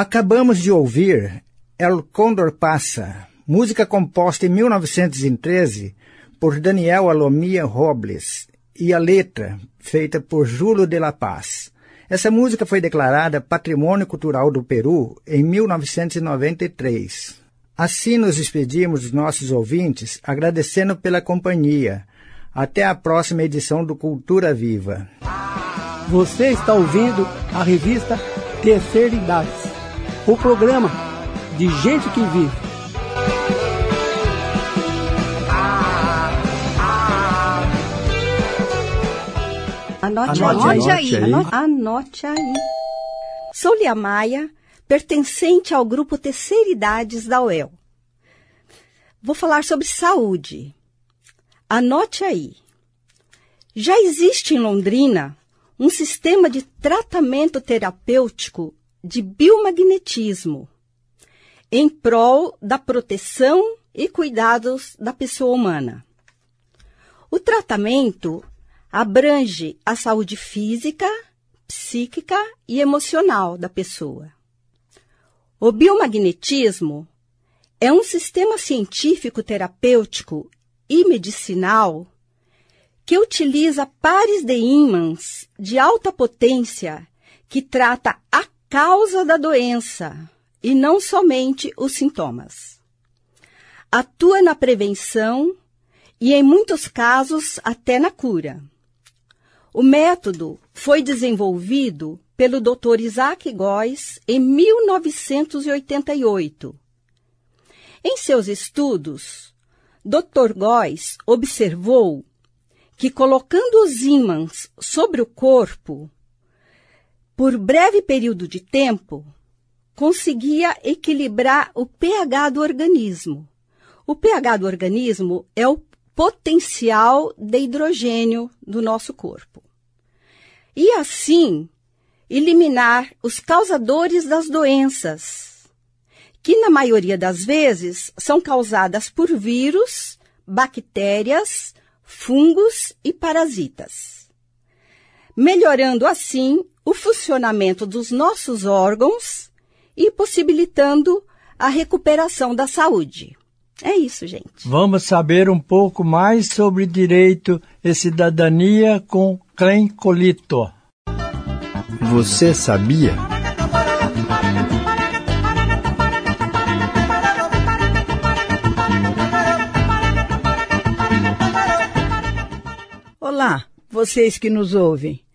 Acabamos de ouvir El Condor Passa, música composta em 1913 por Daniel Alomia Robles e a letra feita por Júlio de la Paz. Essa música foi declarada Patrimônio Cultural do Peru em 1993. Assim nos despedimos dos nossos ouvintes, agradecendo pela companhia. Até a próxima edição do Cultura Viva. Você está ouvindo a revista Terceira Idade o programa de gente que vive. Anote, anote, aí. aí. Anote, anote aí. Sou Lia Maia, pertencente ao grupo Terceira Idades da UEL. Vou falar sobre saúde. Anote aí. Já existe em Londrina um sistema de tratamento terapêutico de biomagnetismo em prol da proteção e cuidados da pessoa humana. O tratamento abrange a saúde física, psíquica e emocional da pessoa. O biomagnetismo é um sistema científico terapêutico e medicinal que utiliza pares de ímãs de alta potência que trata a causa da doença e não somente os sintomas. Atua na prevenção e, em muitos casos, até na cura. O método foi desenvolvido pelo Dr. Isaac Góes em 1988. Em seus estudos, Dr. Góes observou que colocando os ímãs sobre o corpo, por breve período de tempo, conseguia equilibrar o pH do organismo. O pH do organismo é o potencial de hidrogênio do nosso corpo. E assim, eliminar os causadores das doenças que na maioria das vezes são causadas por vírus, bactérias, fungos e parasitas. Melhorando assim o funcionamento dos nossos órgãos e possibilitando a recuperação da saúde. É isso, gente. Vamos saber um pouco mais sobre direito e cidadania com Clem Colito. Você sabia? Olá, vocês que nos ouvem.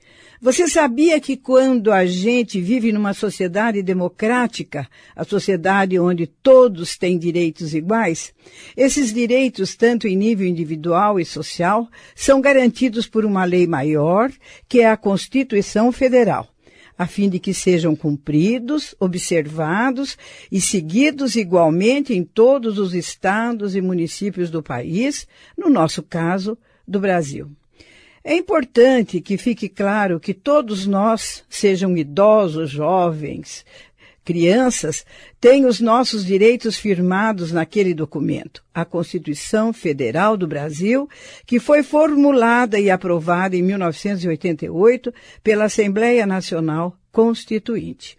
Você sabia que quando a gente vive numa sociedade democrática, a sociedade onde todos têm direitos iguais, esses direitos, tanto em nível individual e social, são garantidos por uma lei maior, que é a Constituição Federal, a fim de que sejam cumpridos, observados e seguidos igualmente em todos os estados e municípios do país, no nosso caso, do Brasil. É importante que fique claro que todos nós, sejam idosos, jovens, crianças, têm os nossos direitos firmados naquele documento, a Constituição Federal do Brasil, que foi formulada e aprovada em 1988 pela Assembleia Nacional Constituinte.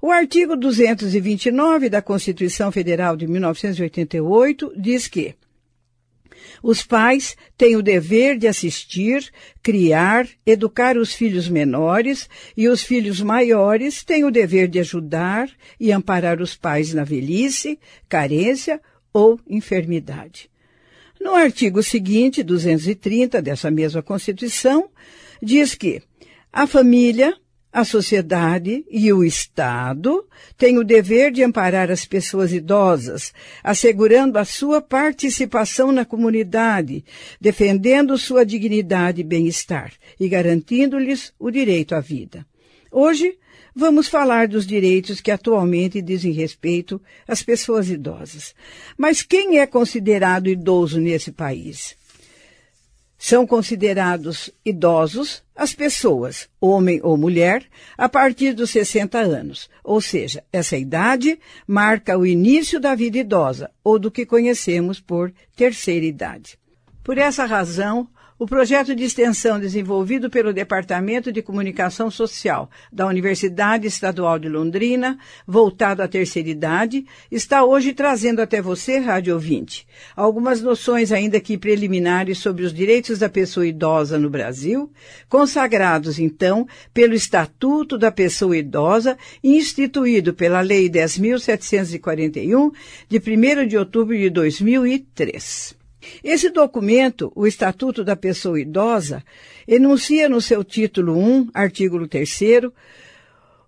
O artigo 229 da Constituição Federal de 1988 diz que os pais têm o dever de assistir, criar, educar os filhos menores e os filhos maiores têm o dever de ajudar e amparar os pais na velhice, carência ou enfermidade. No artigo seguinte, 230 dessa mesma Constituição, diz que a família a sociedade e o Estado têm o dever de amparar as pessoas idosas, assegurando a sua participação na comunidade, defendendo sua dignidade e bem-estar e garantindo-lhes o direito à vida. Hoje, vamos falar dos direitos que atualmente dizem respeito às pessoas idosas. Mas quem é considerado idoso nesse país? São considerados idosos as pessoas, homem ou mulher, a partir dos 60 anos. Ou seja, essa idade marca o início da vida idosa, ou do que conhecemos por terceira idade. Por essa razão, o projeto de extensão desenvolvido pelo Departamento de Comunicação Social da Universidade Estadual de Londrina, voltado à terceira idade, está hoje trazendo até você, rádio ouvinte, algumas noções ainda que preliminares sobre os direitos da pessoa idosa no Brasil, consagrados então pelo Estatuto da Pessoa Idosa, instituído pela Lei 10.741, de 1 de outubro de 2003. Esse documento, o Estatuto da Pessoa Idosa, enuncia no seu título 1, artigo 3,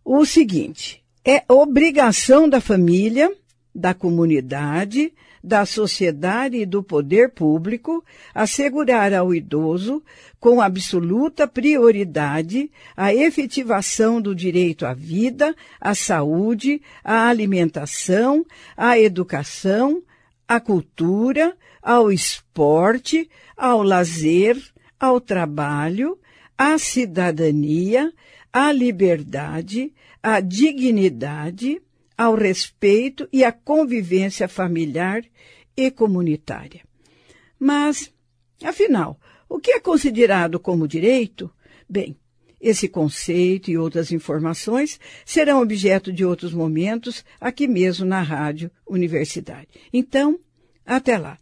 o seguinte: é obrigação da família, da comunidade, da sociedade e do poder público assegurar ao idoso, com absoluta prioridade, a efetivação do direito à vida, à saúde, à alimentação, à educação, à cultura, ao esporte, ao lazer, ao trabalho, à cidadania, à liberdade, à dignidade, ao respeito e à convivência familiar e comunitária. Mas, afinal, o que é considerado como direito? Bem, esse conceito e outras informações serão objeto de outros momentos aqui mesmo na Rádio Universidade. Então, até lá.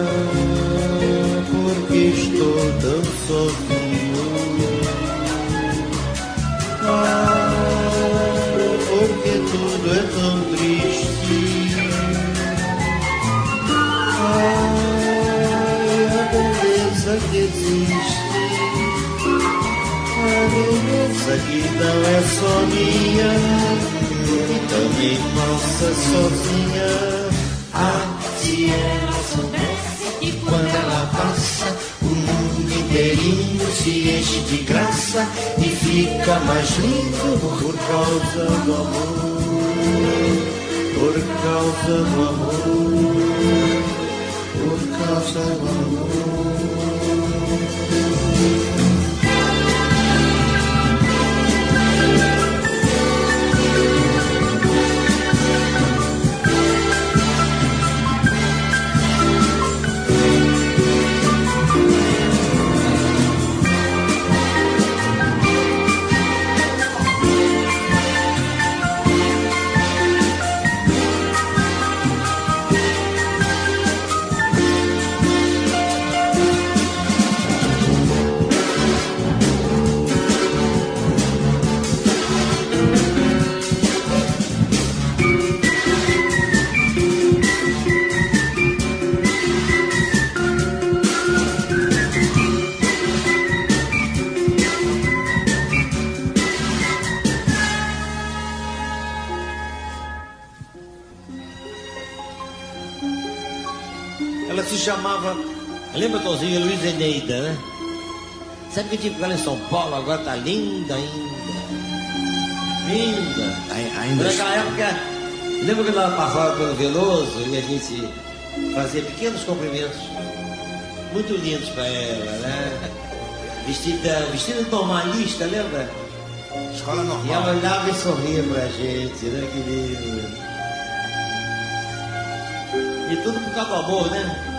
tão sozinho. Ah, porque tudo é tão triste. Ah, a beleza que existe. beleza que não é só minha e também passa sozinha. Ah, se ela se enche de graça e fica mais lindo por causa do amor. Por causa do amor. Por causa do amor. Lembra, Tozinho, Luiz Eneida, né? Sabe que tipo ela em São Paulo agora tá linda ainda. Linda. Ainda. Naquela época, lembra quando ela passava pelo Veloso e a gente fazia pequenos cumprimentos muito lindos para ela, né? Vestida, vestida normalista, lembra? Escola normal. E ela olhava e sorria pra gente, né? Que lindo. E tudo por causa do amor, né?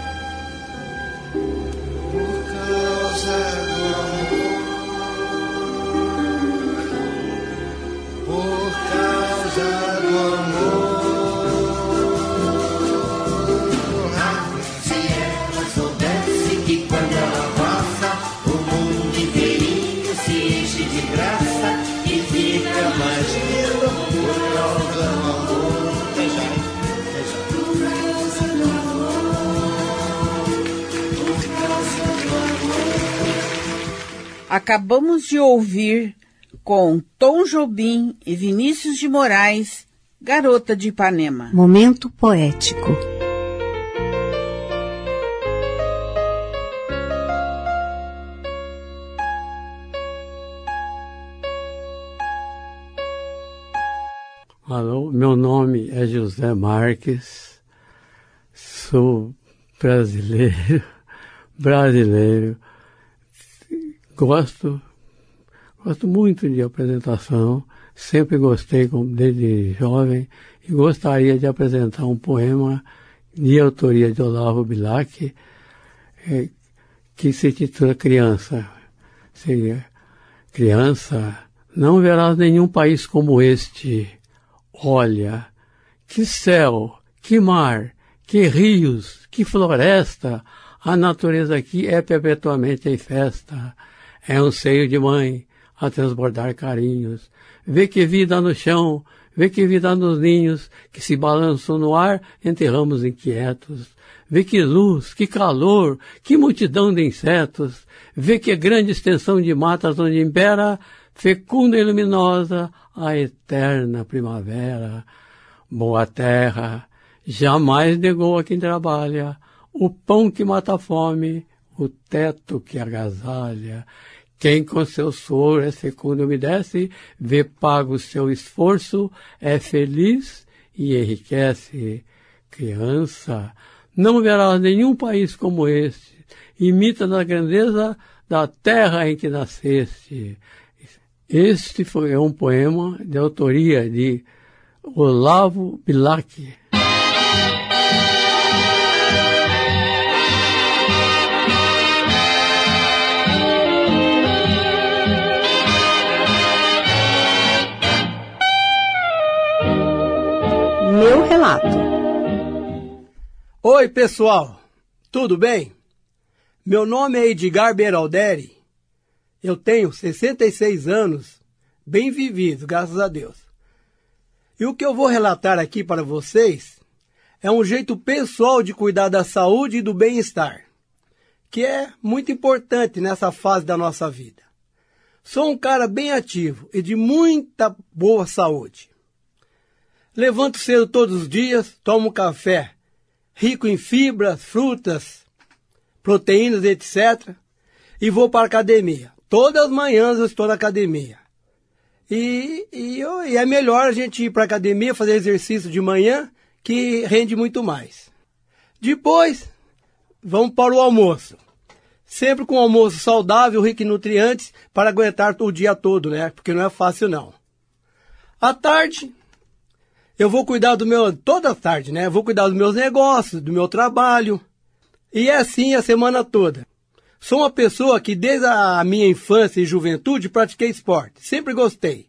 amor, por causa Acabamos de ouvir com Tom Jobim e Vinícius de Moraes, Garota de Ipanema. Momento poético. Alô, meu nome é José Marques, sou brasileiro, brasileiro, Gosto, gosto muito de apresentação, sempre gostei desde jovem e gostaria de apresentar um poema de autoria de Olavo Bilac, é, que se titula Criança. Seria Criança, não verás nenhum país como este. Olha, que céu, que mar, que rios, que floresta, a natureza aqui é perpetuamente em festa. É um seio de mãe a transbordar carinhos. Vê que vida no chão, vê que vida nos ninhos que se balançam no ar entre ramos inquietos. Vê que luz, que calor, que multidão de insetos. Vê que grande extensão de matas onde impera, fecunda e luminosa, a eterna primavera. Boa terra, jamais negou a quem trabalha, o pão que mata a fome, o teto que agasalha. Quem com seu suor é fecundo umedece, vê pago seu esforço, é feliz e enriquece. Criança, não verás nenhum país como este, imita na grandeza da terra em que nasceste. Este foi um poema de autoria de Olavo Bilac. Oi, pessoal. Tudo bem? Meu nome é Edgar Beralderi. Eu tenho 66 anos, bem vivido, graças a Deus. E o que eu vou relatar aqui para vocês é um jeito pessoal de cuidar da saúde e do bem-estar, que é muito importante nessa fase da nossa vida. Sou um cara bem ativo e de muita boa saúde. Levanto cedo todos os dias, tomo café, rico em fibras, frutas, proteínas, etc. E vou para a academia. Todas as manhãs eu estou na academia. E, e, e é melhor a gente ir para a academia, fazer exercício de manhã, que rende muito mais. Depois, vamos para o almoço. Sempre com um almoço saudável, rico em nutrientes, para aguentar o dia todo, né? Porque não é fácil, não. À tarde, eu vou cuidar do meu, toda tarde, né? Eu vou cuidar dos meus negócios, do meu trabalho. E é assim a semana toda. Sou uma pessoa que desde a minha infância e juventude pratiquei esporte. Sempre gostei.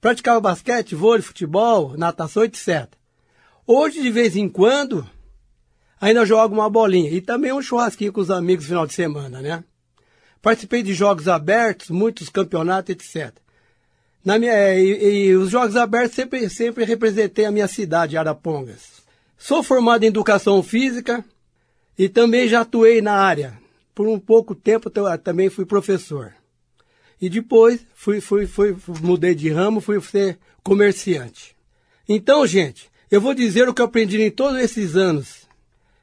Praticava basquete, vôlei, futebol, natação, etc. Hoje, de vez em quando, ainda jogo uma bolinha. E também um churrasquinho com os amigos no final de semana, né? Participei de jogos abertos, muitos campeonatos, etc. Na minha, é, e, e, os jogos abertos sempre, sempre representei a minha cidade, Arapongas. Sou formado em educação física e também já atuei na área, por um pouco tempo também fui professor. E depois fui, fui, fui, mudei de ramo, fui ser comerciante. Então, gente, eu vou dizer o que eu aprendi em todos esses anos.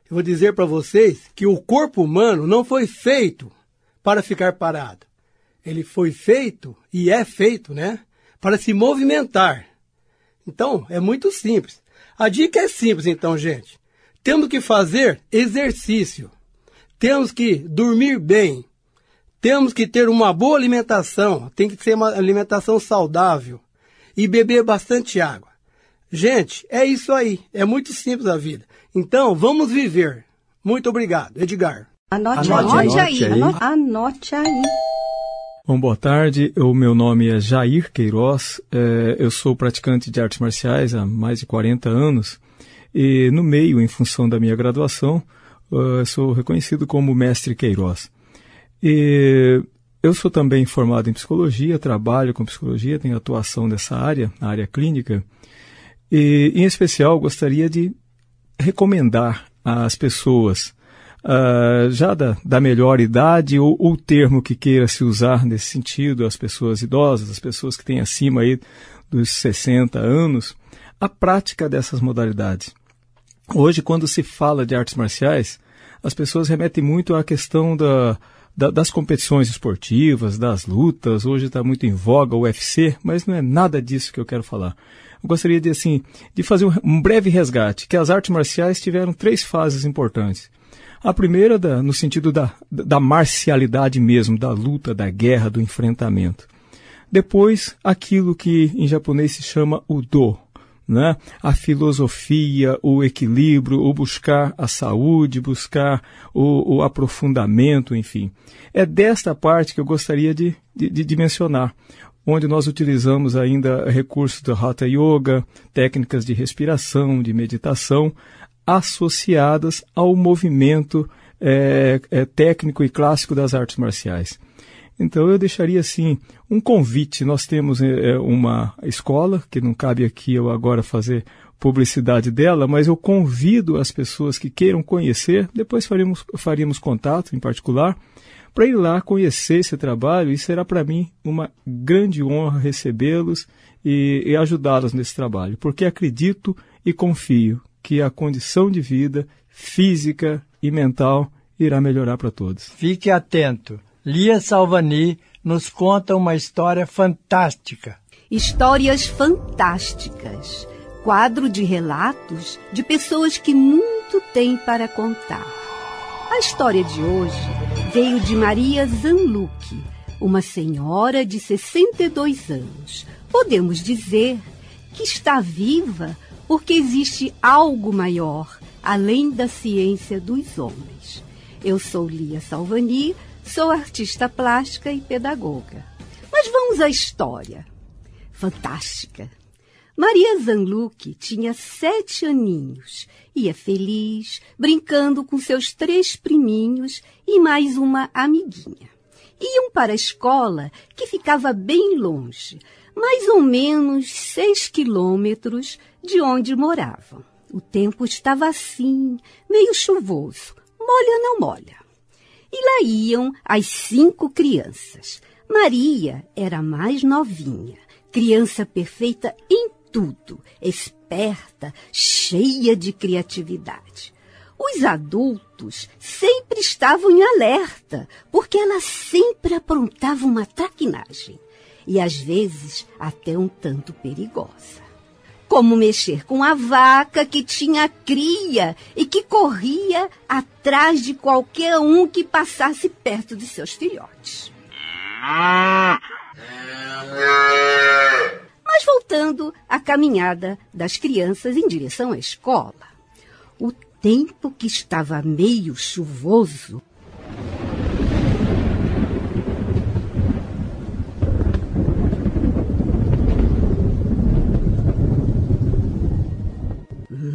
Eu vou dizer para vocês que o corpo humano não foi feito para ficar parado. Ele foi feito e é feito, né? Para se movimentar. Então, é muito simples. A dica é simples, então, gente. Temos que fazer exercício temos que dormir bem, temos que ter uma boa alimentação, tem que ser uma alimentação saudável e beber bastante água. Gente, é isso aí, é muito simples a vida. Então, vamos viver. Muito obrigado, Edgar. Anote, anote, anote aí. aí. Anote, anote aí. Bom, boa tarde. O meu nome é Jair Queiroz. É, eu sou praticante de artes marciais há mais de 40 anos. E no meio, em função da minha graduação, uh, sou reconhecido como mestre Queiroz. E eu sou também formado em psicologia, trabalho com psicologia, tenho atuação nessa área, na área clínica. E, em especial, gostaria de recomendar às pessoas, uh, já da, da, melhor idade, ou o termo que queira se usar nesse sentido, as pessoas idosas, as pessoas que têm acima aí dos 60 anos, a prática dessas modalidades. Hoje, quando se fala de artes marciais, as pessoas remetem muito à questão da, da, das competições esportivas, das lutas. Hoje está muito em voga o UFC, mas não é nada disso que eu quero falar. Eu gostaria de, assim, de fazer um, um breve resgate, que as artes marciais tiveram três fases importantes. A primeira, da, no sentido da, da marcialidade mesmo, da luta, da guerra, do enfrentamento. Depois, aquilo que em japonês se chama o do, né? a filosofia, o equilíbrio, o buscar a saúde, buscar o, o aprofundamento, enfim. É desta parte que eu gostaria de, de, de mencionar, onde nós utilizamos ainda recursos do Hatha Yoga, técnicas de respiração, de meditação, associadas ao movimento é, é, técnico e clássico das artes marciais. Então eu deixaria assim um convite. Nós temos é, uma escola, que não cabe aqui eu agora fazer publicidade dela, mas eu convido as pessoas que queiram conhecer, depois faríamos, faríamos contato em particular, para ir lá conhecer esse trabalho e será para mim uma grande honra recebê-los e, e ajudá-los nesse trabalho, porque acredito e confio que a condição de vida física e mental irá melhorar para todos. Fique atento. Lia Salvani nos conta uma história fantástica. Histórias fantásticas. Quadro de relatos de pessoas que muito têm para contar. A história de hoje veio de Maria Zanluc, uma senhora de 62 anos. Podemos dizer que está viva porque existe algo maior além da ciência dos homens. Eu sou Lia Salvani Sou artista plástica e pedagoga. Mas vamos à história. Fantástica. Maria Zanluc tinha sete aninhos. Ia feliz, brincando com seus três priminhos e mais uma amiguinha. Iam para a escola, que ficava bem longe, mais ou menos seis quilômetros de onde moravam. O tempo estava assim, meio chuvoso. Molha não molha. E lá iam as cinco crianças. Maria era mais novinha, criança perfeita em tudo, esperta, cheia de criatividade. Os adultos sempre estavam em alerta, porque ela sempre aprontava uma traquinagem, e às vezes até um tanto perigosa. Como mexer com a vaca que tinha cria e que corria atrás de qualquer um que passasse perto de seus filhotes. Mas voltando à caminhada das crianças em direção à escola. O tempo que estava meio chuvoso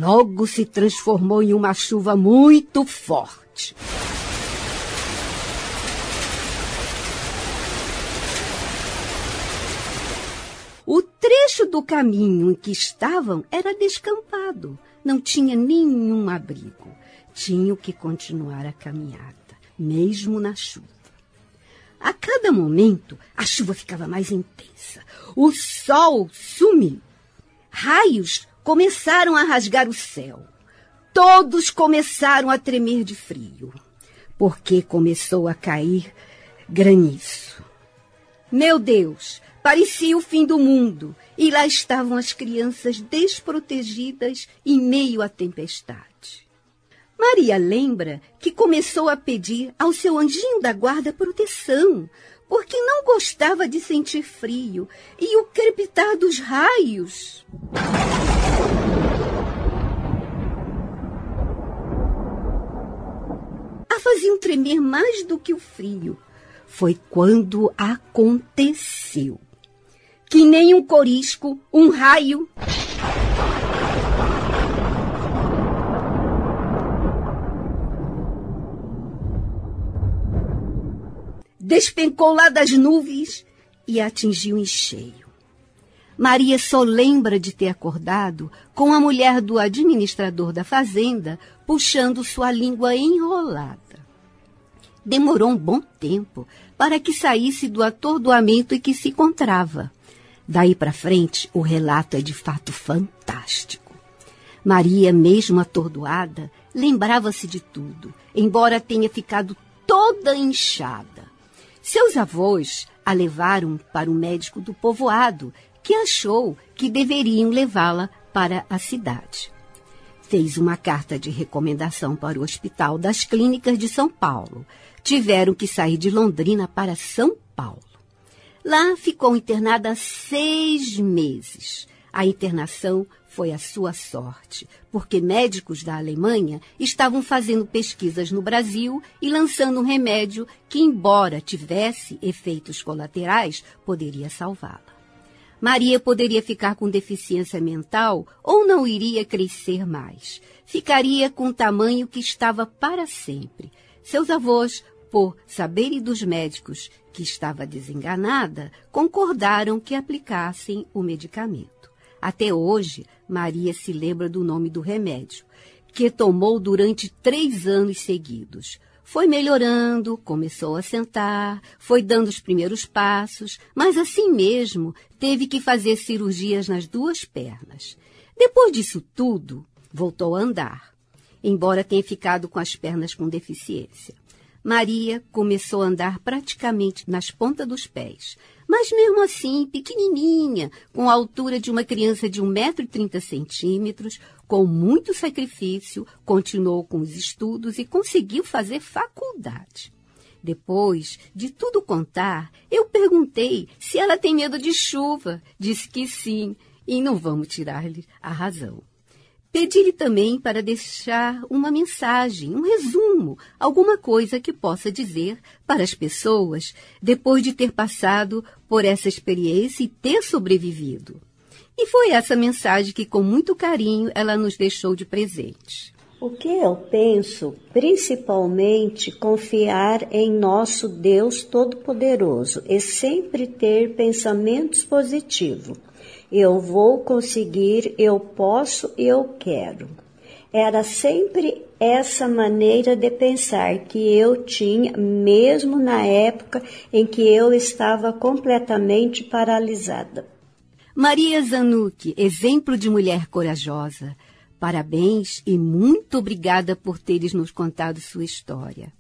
logo se transformou em uma chuva muito forte. O trecho do caminho em que estavam era descampado, não tinha nenhum abrigo. Tinham que continuar a caminhada, mesmo na chuva. A cada momento, a chuva ficava mais intensa. O sol sumiu. Raios começaram a rasgar o céu. Todos começaram a tremer de frio, porque começou a cair granizo. Meu Deus, Parecia o fim do mundo, e lá estavam as crianças desprotegidas em meio à tempestade. Maria lembra que começou a pedir ao seu anjinho da guarda proteção, porque não gostava de sentir frio e o crepitar dos raios. Faziam tremer mais do que o frio. Foi quando aconteceu que nem um corisco, um raio. Despencou lá das nuvens e atingiu em cheio. Maria só lembra de ter acordado com a mulher do administrador da fazenda puxando sua língua enrolada. Demorou um bom tempo para que saísse do atordoamento em que se encontrava. Daí para frente, o relato é de fato fantástico. Maria, mesmo atordoada, lembrava-se de tudo, embora tenha ficado toda inchada. Seus avós a levaram para o médico do povoado, que achou que deveriam levá-la para a cidade. Fez uma carta de recomendação para o Hospital das Clínicas de São Paulo. Tiveram que sair de Londrina para São Paulo. Lá ficou internada seis meses. A internação foi a sua sorte, porque médicos da Alemanha estavam fazendo pesquisas no Brasil e lançando um remédio que, embora tivesse efeitos colaterais, poderia salvá-la. Maria poderia ficar com deficiência mental ou não iria crescer mais. Ficaria com o tamanho que estava para sempre. Seus avós por saberem dos médicos que estava desenganada, concordaram que aplicassem o medicamento. Até hoje, Maria se lembra do nome do remédio, que tomou durante três anos seguidos. Foi melhorando, começou a sentar, foi dando os primeiros passos, mas assim mesmo teve que fazer cirurgias nas duas pernas. Depois disso tudo, voltou a andar, embora tenha ficado com as pernas com deficiência. Maria começou a andar praticamente nas pontas dos pés, mas mesmo assim, pequenininha, com a altura de uma criança de 1,30m, com muito sacrifício, continuou com os estudos e conseguiu fazer faculdade. Depois de tudo contar, eu perguntei se ela tem medo de chuva. Disse que sim, e não vamos tirar-lhe a razão. Pedi-lhe também para deixar uma mensagem, um resumo, alguma coisa que possa dizer para as pessoas depois de ter passado por essa experiência e ter sobrevivido. E foi essa mensagem que, com muito carinho, ela nos deixou de presente. O que eu penso, principalmente, confiar em nosso Deus Todo-Poderoso e sempre ter pensamentos positivos eu vou conseguir, eu posso, eu quero. era sempre essa maneira de pensar que eu tinha, mesmo na época em que eu estava completamente paralisada. Maria Zanuck, exemplo de mulher corajosa. Parabéns e muito obrigada por teres nos contado sua história.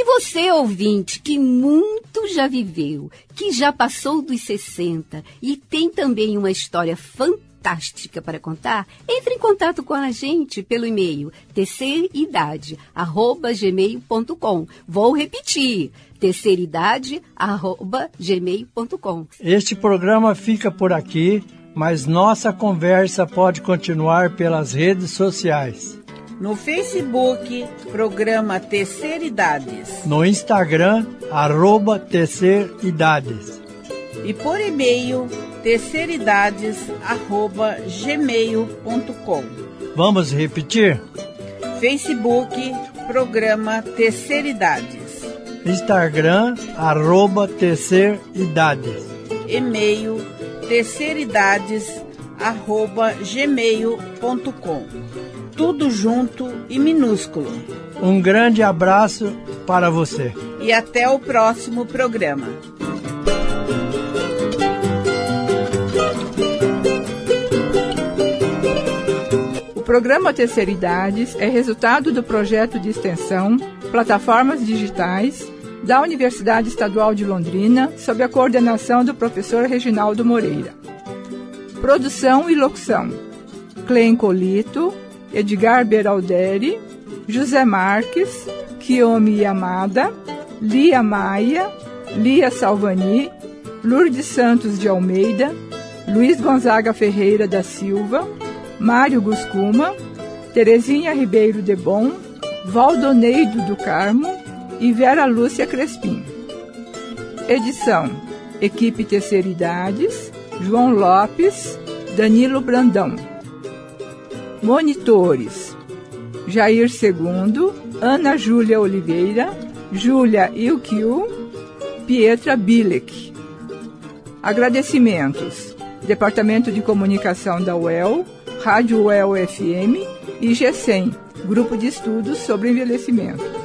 E você, ouvinte, que muito já viveu, que já passou dos 60 e tem também uma história fantástica para contar, entre em contato com a gente pelo e-mail terceiridade@gmail.com. Vou repetir: terceiridade@gmail.com. Este programa fica por aqui, mas nossa conversa pode continuar pelas redes sociais. No Facebook, programa Terceira Idades. No Instagram, arroba Terceira Idades. E por e-mail, terceiridades.gmail.com. Vamos repetir? Facebook, programa Terceira Idades. Instagram, arroba Terceira Idades. E-mail, terceiridades, arroba gmail.com tudo junto e minúsculo. Um grande abraço para você. E até o próximo programa. O programa Terceira Idades é resultado do projeto de extensão Plataformas Digitais da Universidade Estadual de Londrina, sob a coordenação do professor Reginaldo Moreira. Produção e locução: Clem Colito, Edgar Beralderi, José Marques, Kiyomi Yamada, Lia Maia, Lia Salvani, Lourdes Santos de Almeida, Luiz Gonzaga Ferreira da Silva, Mário Guscuma, Terezinha Ribeiro de Bom, Valdoneido do Carmo e Vera Lúcia Crespim. Edição: Equipe Terceira Idades, João Lopes, Danilo Brandão. Monitores: Jair II, Ana Júlia Oliveira, Júlia Ilkiu, Pietra Bilek. Agradecimentos: Departamento de Comunicação da UEL, Rádio UEL FM e GESEM, Grupo de Estudos sobre Envelhecimento.